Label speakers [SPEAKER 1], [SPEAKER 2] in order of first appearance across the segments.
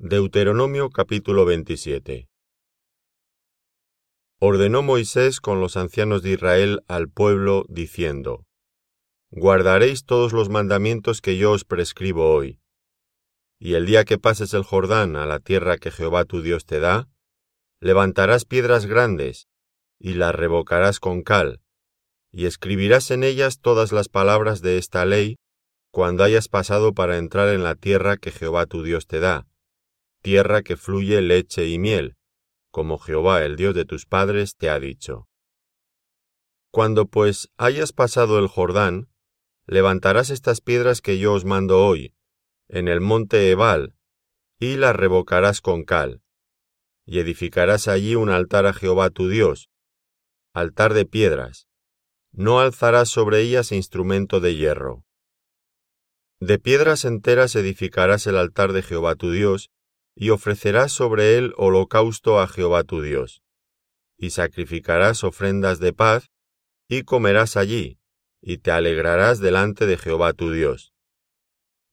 [SPEAKER 1] Deuteronomio capítulo 27 Ordenó Moisés con los ancianos de Israel al pueblo, diciendo, Guardaréis todos los mandamientos que yo os prescribo hoy. Y el día que pases el Jordán a la tierra que Jehová tu Dios te da, levantarás piedras grandes, y las revocarás con cal, y escribirás en ellas todas las palabras de esta ley, cuando hayas pasado para entrar en la tierra que Jehová tu Dios te da tierra que fluye leche y miel, como Jehová el Dios de tus padres te ha dicho. Cuando pues hayas pasado el Jordán, levantarás estas piedras que yo os mando hoy, en el monte Ebal, y las revocarás con cal, y edificarás allí un altar a Jehová tu Dios, altar de piedras, no alzarás sobre ellas instrumento de hierro. De piedras enteras edificarás el altar de Jehová tu Dios, y ofrecerás sobre él holocausto a Jehová tu Dios, y sacrificarás ofrendas de paz, y comerás allí, y te alegrarás delante de Jehová tu Dios.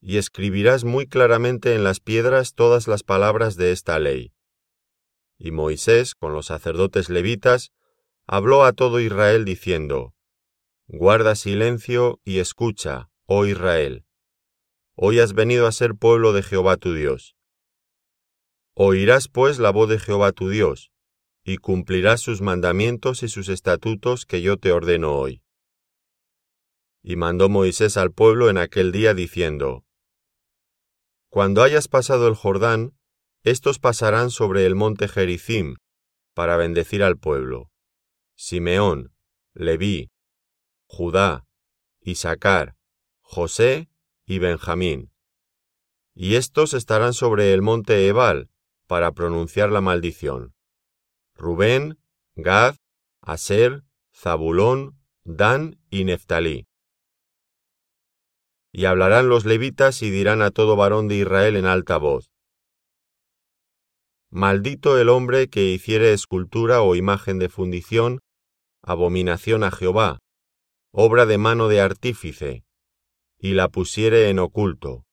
[SPEAKER 1] Y escribirás muy claramente en las piedras todas las palabras de esta ley. Y Moisés, con los sacerdotes levitas, habló a todo Israel diciendo, Guarda silencio y escucha, oh Israel. Hoy has venido a ser pueblo de Jehová tu Dios. Oirás pues la voz de Jehová tu Dios, y cumplirás sus mandamientos y sus estatutos que yo te ordeno hoy. Y mandó Moisés al pueblo en aquel día diciendo, Cuando hayas pasado el Jordán, estos pasarán sobre el monte Gerizim, para bendecir al pueblo. Simeón, Leví, Judá, Isaacar, José y Benjamín. Y estos estarán sobre el monte Ebal, para pronunciar la maldición. Rubén, Gad, Aser, Zabulón, Dan y Neftalí. Y hablarán los levitas y dirán a todo varón de Israel en alta voz. Maldito el hombre que hiciere escultura o imagen de fundición, abominación a Jehová, obra de mano de artífice, y la pusiere en oculto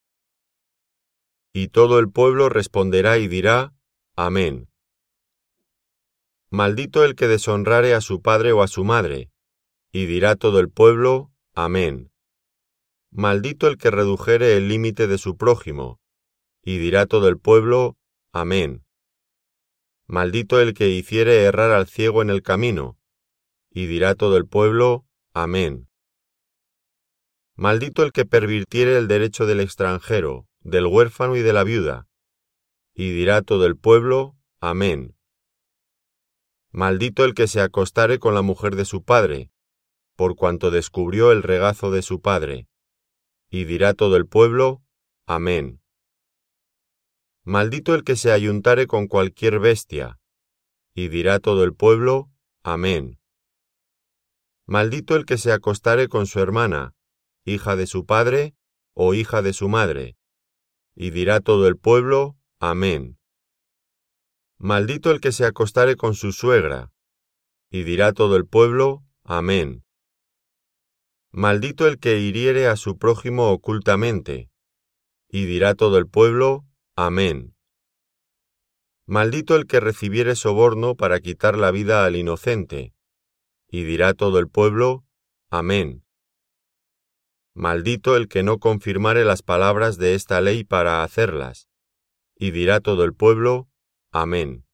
[SPEAKER 1] y todo el pueblo responderá y dirá, Amén. Maldito el que deshonrare a su padre o a su madre, y dirá todo el pueblo, Amén. Maldito el que redujere el límite de su prójimo, y dirá todo el pueblo, Amén. Maldito el que hiciere errar al ciego en el camino, y dirá todo el pueblo, Amén. Maldito el que pervirtiere el derecho del extranjero, del huérfano y de la viuda. Y dirá todo el pueblo, Amén. Maldito el que se acostare con la mujer de su padre, por cuanto descubrió el regazo de su padre. Y dirá todo el pueblo, Amén. Maldito el que se ayuntare con cualquier bestia. Y dirá todo el pueblo, Amén. Maldito el que se acostare con su hermana, hija de su padre o hija de su madre, y dirá todo el pueblo, Amén. Maldito el que se acostare con su suegra, y dirá todo el pueblo, Amén. Maldito el que hiriere a su prójimo ocultamente, y dirá todo el pueblo, Amén. Maldito el que recibiere soborno para quitar la vida al inocente, y dirá todo el pueblo, Amén. Maldito el que no confirmare las palabras de esta ley para hacerlas. Y dirá todo el pueblo, Amén.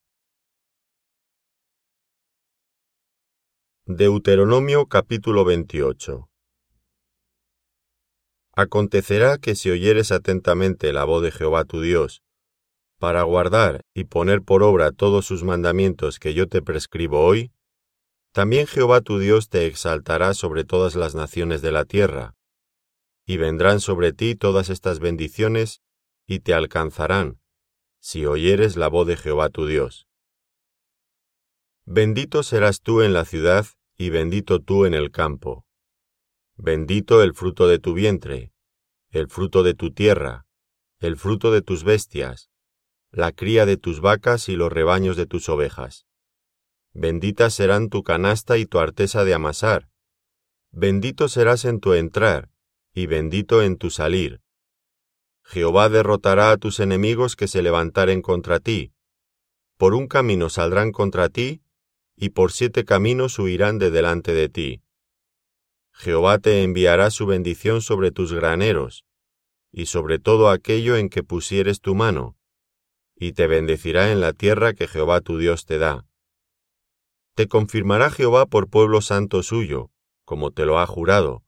[SPEAKER 1] Deuteronomio capítulo 28 Acontecerá que si oyeres atentamente la voz de Jehová tu Dios, para guardar y poner por obra todos sus mandamientos que yo te prescribo hoy, también Jehová tu Dios te exaltará sobre todas las naciones de la tierra, y vendrán sobre ti todas estas bendiciones, y te alcanzarán, si oyeres la voz de Jehová tu Dios. Bendito serás tú en la ciudad, y bendito tú en el campo. Bendito el fruto de tu vientre, el fruto de tu tierra, el fruto de tus bestias, la cría de tus vacas y los rebaños de tus ovejas. Benditas serán tu canasta y tu artesa de amasar. Bendito serás en tu entrar, y bendito en tu salir. Jehová derrotará a tus enemigos que se levantaren contra ti. Por un camino saldrán contra ti, y por siete caminos huirán de delante de ti. Jehová te enviará su bendición sobre tus graneros, y sobre todo aquello en que pusieres tu mano, y te bendecirá en la tierra que Jehová tu Dios te da. Te confirmará Jehová por pueblo santo suyo, como te lo ha jurado,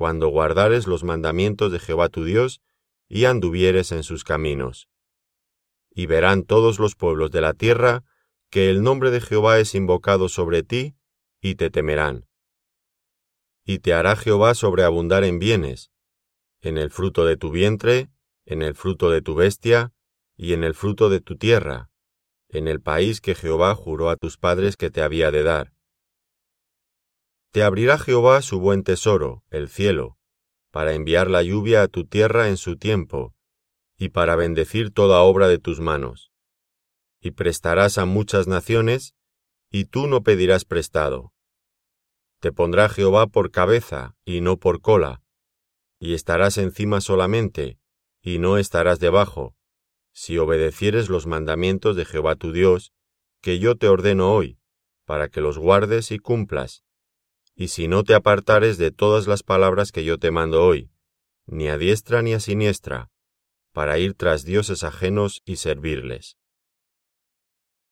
[SPEAKER 1] cuando guardares los mandamientos de Jehová tu Dios y anduvieres en sus caminos. Y verán todos los pueblos de la tierra que el nombre de Jehová es invocado sobre ti, y te temerán. Y te hará Jehová sobreabundar en bienes, en el fruto de tu vientre, en el fruto de tu bestia, y en el fruto de tu tierra, en el país que Jehová juró a tus padres que te había de dar. Te abrirá Jehová su buen tesoro, el cielo, para enviar la lluvia a tu tierra en su tiempo, y para bendecir toda obra de tus manos. Y prestarás a muchas naciones, y tú no pedirás prestado. Te pondrá Jehová por cabeza, y no por cola, y estarás encima solamente, y no estarás debajo, si obedecieres los mandamientos de Jehová tu Dios, que yo te ordeno hoy, para que los guardes y cumplas, y si no te apartares de todas las palabras que yo te mando hoy, ni a diestra ni a siniestra, para ir tras dioses ajenos y servirles.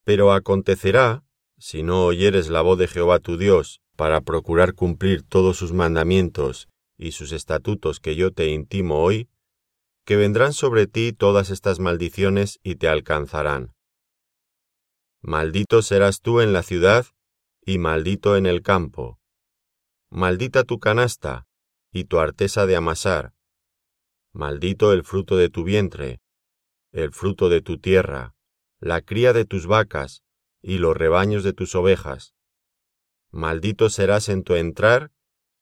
[SPEAKER 1] Pero acontecerá, si no oyeres la voz de Jehová tu Dios, para procurar cumplir todos sus mandamientos y sus estatutos que yo te intimo hoy, que vendrán sobre ti todas estas maldiciones y te alcanzarán. Maldito serás tú en la ciudad y maldito en el campo. Maldita tu canasta y tu artesa de amasar. Maldito el fruto de tu vientre, el fruto de tu tierra, la cría de tus vacas y los rebaños de tus ovejas. Maldito serás en tu entrar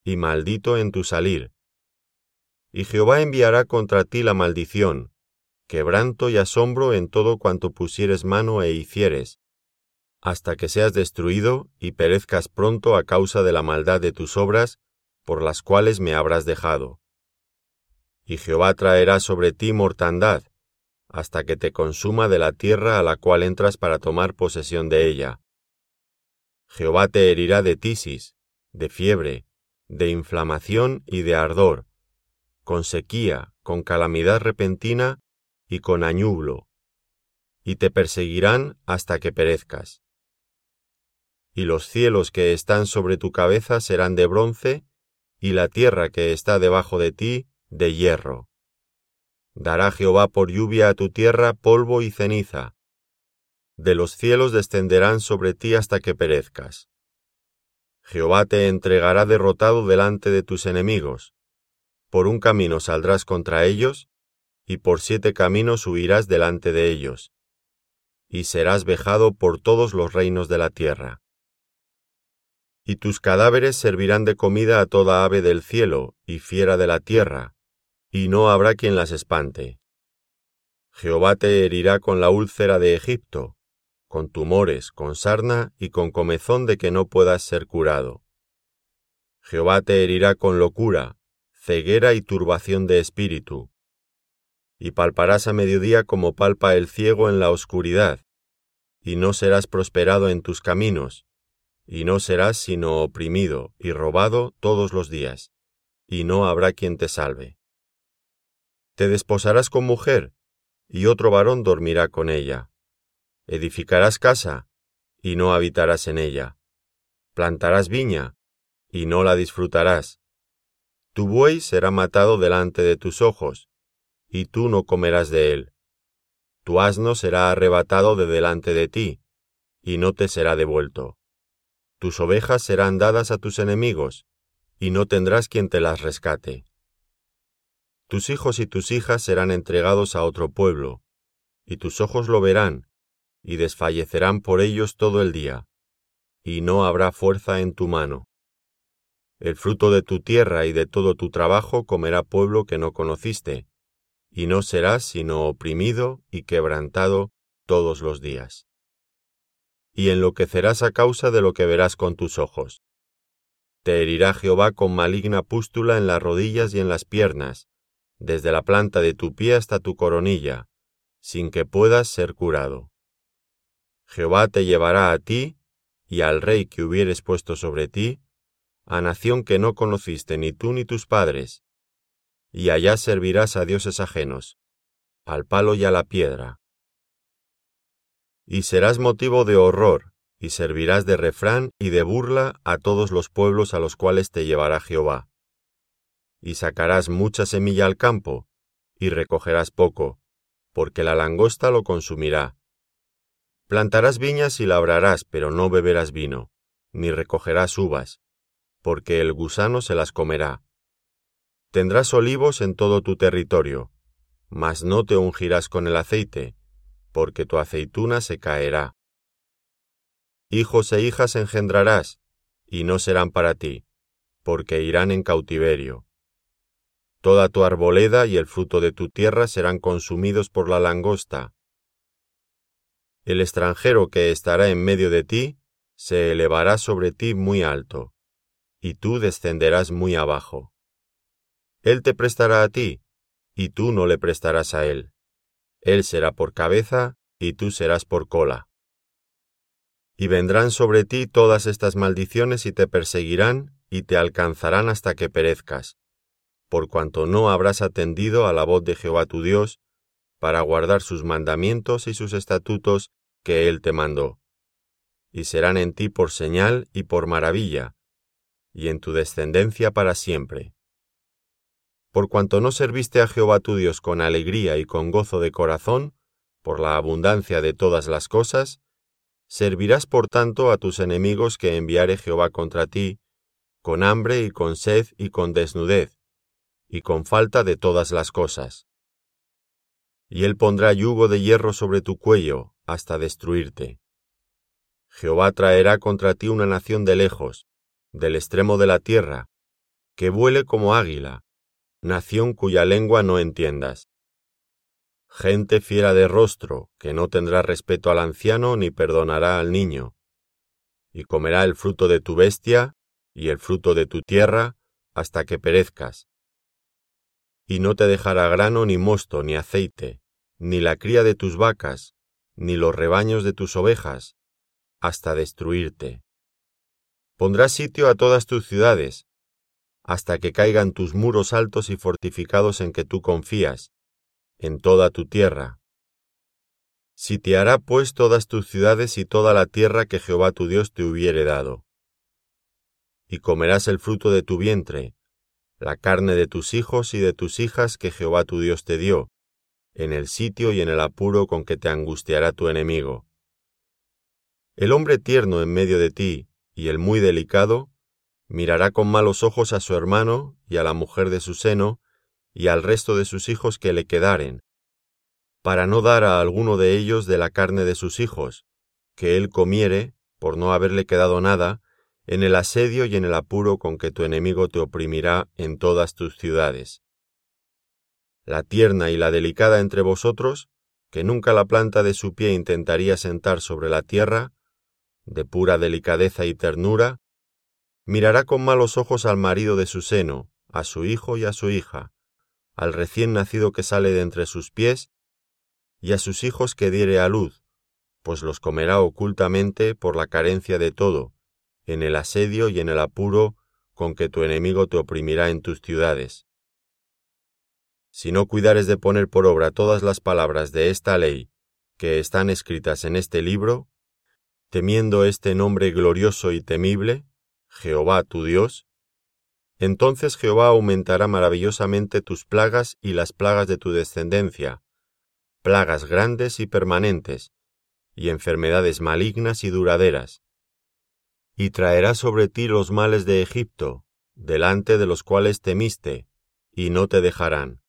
[SPEAKER 1] y maldito en tu salir. Y Jehová enviará contra ti la maldición, quebranto y asombro en todo cuanto pusieres mano e hicieres, hasta que seas destruido y perezcas pronto a causa de la maldad de tus obras, por las cuales me habrás dejado. Y Jehová traerá sobre ti mortandad, hasta que te consuma de la tierra a la cual entras para tomar posesión de ella. Jehová te herirá de tisis, de fiebre, de inflamación y de ardor, con sequía, con calamidad repentina y con añublo, y te perseguirán hasta que perezcas. Y los cielos que están sobre tu cabeza serán de bronce, y la tierra que está debajo de ti de hierro. Dará Jehová por lluvia a tu tierra polvo y ceniza. De los cielos descenderán sobre ti hasta que perezcas. Jehová te entregará derrotado delante de tus enemigos. Por un camino saldrás contra ellos, y por siete caminos huirás delante de ellos, y serás vejado por todos los reinos de la tierra. Y tus cadáveres servirán de comida a toda ave del cielo y fiera de la tierra, y no habrá quien las espante. Jehová te herirá con la úlcera de Egipto, con tumores, con sarna y con comezón de que no puedas ser curado. Jehová te herirá con locura, ceguera y turbación de espíritu. Y palparás a mediodía como palpa el ciego en la oscuridad, y no serás prosperado en tus caminos, y no serás sino oprimido y robado todos los días, y no habrá quien te salve. Te desposarás con mujer, y otro varón dormirá con ella Edificarás casa, y no habitarás en ella. Plantarás viña, y no la disfrutarás. Tu buey será matado delante de tus ojos, y tú no comerás de él. Tu asno será arrebatado de delante de ti, y no te será devuelto. Tus ovejas serán dadas a tus enemigos, y no tendrás quien te las rescate. Tus hijos y tus hijas serán entregados a otro pueblo, y tus ojos lo verán, y desfallecerán por ellos todo el día, y no habrá fuerza en tu mano. El fruto de tu tierra y de todo tu trabajo comerá pueblo que no conociste, y no serás sino oprimido y quebrantado todos los días. Y enloquecerás a causa de lo que verás con tus ojos. Te herirá Jehová con maligna pústula en las rodillas y en las piernas, desde la planta de tu pie hasta tu coronilla, sin que puedas ser curado. Jehová te llevará a ti y al rey que hubieres puesto sobre ti, a nación que no conociste ni tú ni tus padres, y allá servirás a dioses ajenos, al palo y a la piedra. Y serás motivo de horror, y servirás de refrán y de burla a todos los pueblos a los cuales te llevará Jehová. Y sacarás mucha semilla al campo, y recogerás poco, porque la langosta lo consumirá. Plantarás viñas y labrarás, pero no beberás vino, ni recogerás uvas, porque el gusano se las comerá. Tendrás olivos en todo tu territorio, mas no te ungirás con el aceite, porque tu aceituna se caerá. Hijos e hijas engendrarás, y no serán para ti, porque irán en cautiverio. Toda tu arboleda y el fruto de tu tierra serán consumidos por la langosta. El extranjero que estará en medio de ti se elevará sobre ti muy alto, y tú descenderás muy abajo. Él te prestará a ti, y tú no le prestarás a él. Él será por cabeza, y tú serás por cola. Y vendrán sobre ti todas estas maldiciones y te perseguirán y te alcanzarán hasta que perezcas, por cuanto no habrás atendido a la voz de Jehová tu Dios, para guardar sus mandamientos y sus estatutos que Él te mandó. Y serán en ti por señal y por maravilla, y en tu descendencia para siempre. Por cuanto no serviste a Jehová tu Dios con alegría y con gozo de corazón, por la abundancia de todas las cosas, servirás por tanto a tus enemigos que enviare Jehová contra ti, con hambre y con sed y con desnudez, y con falta de todas las cosas. Y él pondrá yugo de hierro sobre tu cuello hasta destruirte. Jehová traerá contra ti una nación de lejos, del extremo de la tierra, que vuele como águila, nación cuya lengua no entiendas gente fiera de rostro, que no tendrá respeto al anciano ni perdonará al niño, y comerá el fruto de tu bestia y el fruto de tu tierra hasta que perezcas. Y no te dejará grano ni mosto ni aceite, ni la cría de tus vacas, ni los rebaños de tus ovejas, hasta destruirte. Pondrás sitio a todas tus ciudades, hasta que caigan tus muros altos y fortificados en que tú confías, en toda tu tierra. Sitiará pues todas tus ciudades y toda la tierra que Jehová tu Dios te hubiere dado. Y comerás el fruto de tu vientre, la carne de tus hijos y de tus hijas que Jehová tu Dios te dio, en el sitio y en el apuro con que te angustiará tu enemigo. El hombre tierno en medio de ti, y el muy delicado, mirará con malos ojos a su hermano y a la mujer de su seno, y al resto de sus hijos que le quedaren, para no dar a alguno de ellos de la carne de sus hijos, que él comiere, por no haberle quedado nada, en el asedio y en el apuro con que tu enemigo te oprimirá en todas tus ciudades. La tierna y la delicada entre vosotros, que nunca la planta de su pie intentaría sentar sobre la tierra, de pura delicadeza y ternura, mirará con malos ojos al marido de su seno, a su hijo y a su hija, al recién nacido que sale de entre sus pies, y a sus hijos que diere a luz, pues los comerá ocultamente por la carencia de todo, en el asedio y en el apuro con que tu enemigo te oprimirá en tus ciudades. Si no cuidares de poner por obra todas las palabras de esta ley que están escritas en este libro, temiendo este nombre glorioso y temible, Jehová tu Dios, entonces Jehová aumentará maravillosamente tus plagas y las plagas de tu descendencia, plagas grandes y permanentes, y enfermedades malignas y duraderas. Y traerá sobre ti los males de Egipto, delante de los cuales temiste, y no te dejarán.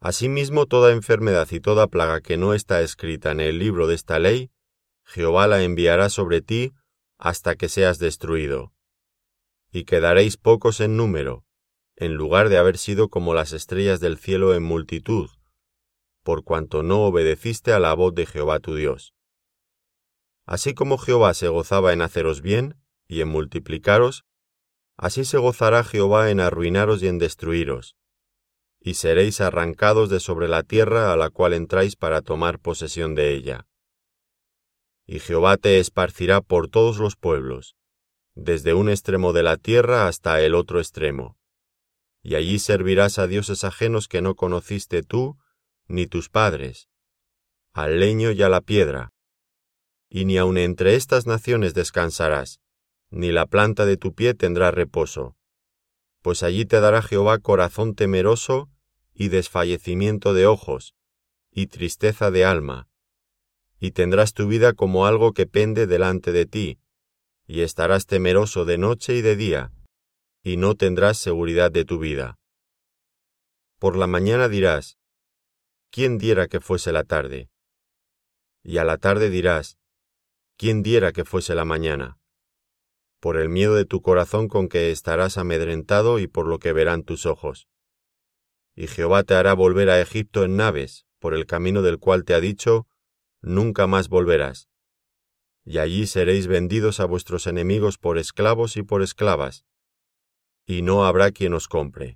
[SPEAKER 1] Asimismo toda enfermedad y toda plaga que no está escrita en el libro de esta ley, Jehová la enviará sobre ti hasta que seas destruido y quedaréis pocos en número, en lugar de haber sido como las estrellas del cielo en multitud, por cuanto no obedeciste a la voz de Jehová tu Dios. Así como Jehová se gozaba en haceros bien y en multiplicaros, así se gozará Jehová en arruinaros y en destruiros. y seréis arrancados de sobre la tierra a la cual entráis para tomar posesión de ella. Y Jehová te esparcirá por todos los pueblos, desde un extremo de la tierra hasta el otro extremo, y allí servirás a dioses ajenos que no conociste tú ni tus padres, al leño y a la piedra, y ni aun entre estas naciones descansarás, ni la planta de tu pie tendrá reposo, pues allí te dará Jehová corazón temeroso y desfallecimiento de ojos, y tristeza de alma, y tendrás tu vida como algo que pende delante de ti, y estarás temeroso de noche y de día, y no tendrás seguridad de tu vida. Por la mañana dirás, ¿quién diera que fuese la tarde? Y a la tarde dirás, ¿quién diera que fuese la mañana? por el miedo de tu corazón con que estarás amedrentado y por lo que verán tus ojos. Y Jehová te hará volver a Egipto en naves, por el camino del cual te ha dicho, nunca más volverás. Y allí seréis vendidos a vuestros enemigos por esclavos y por esclavas, y no habrá quien os compre.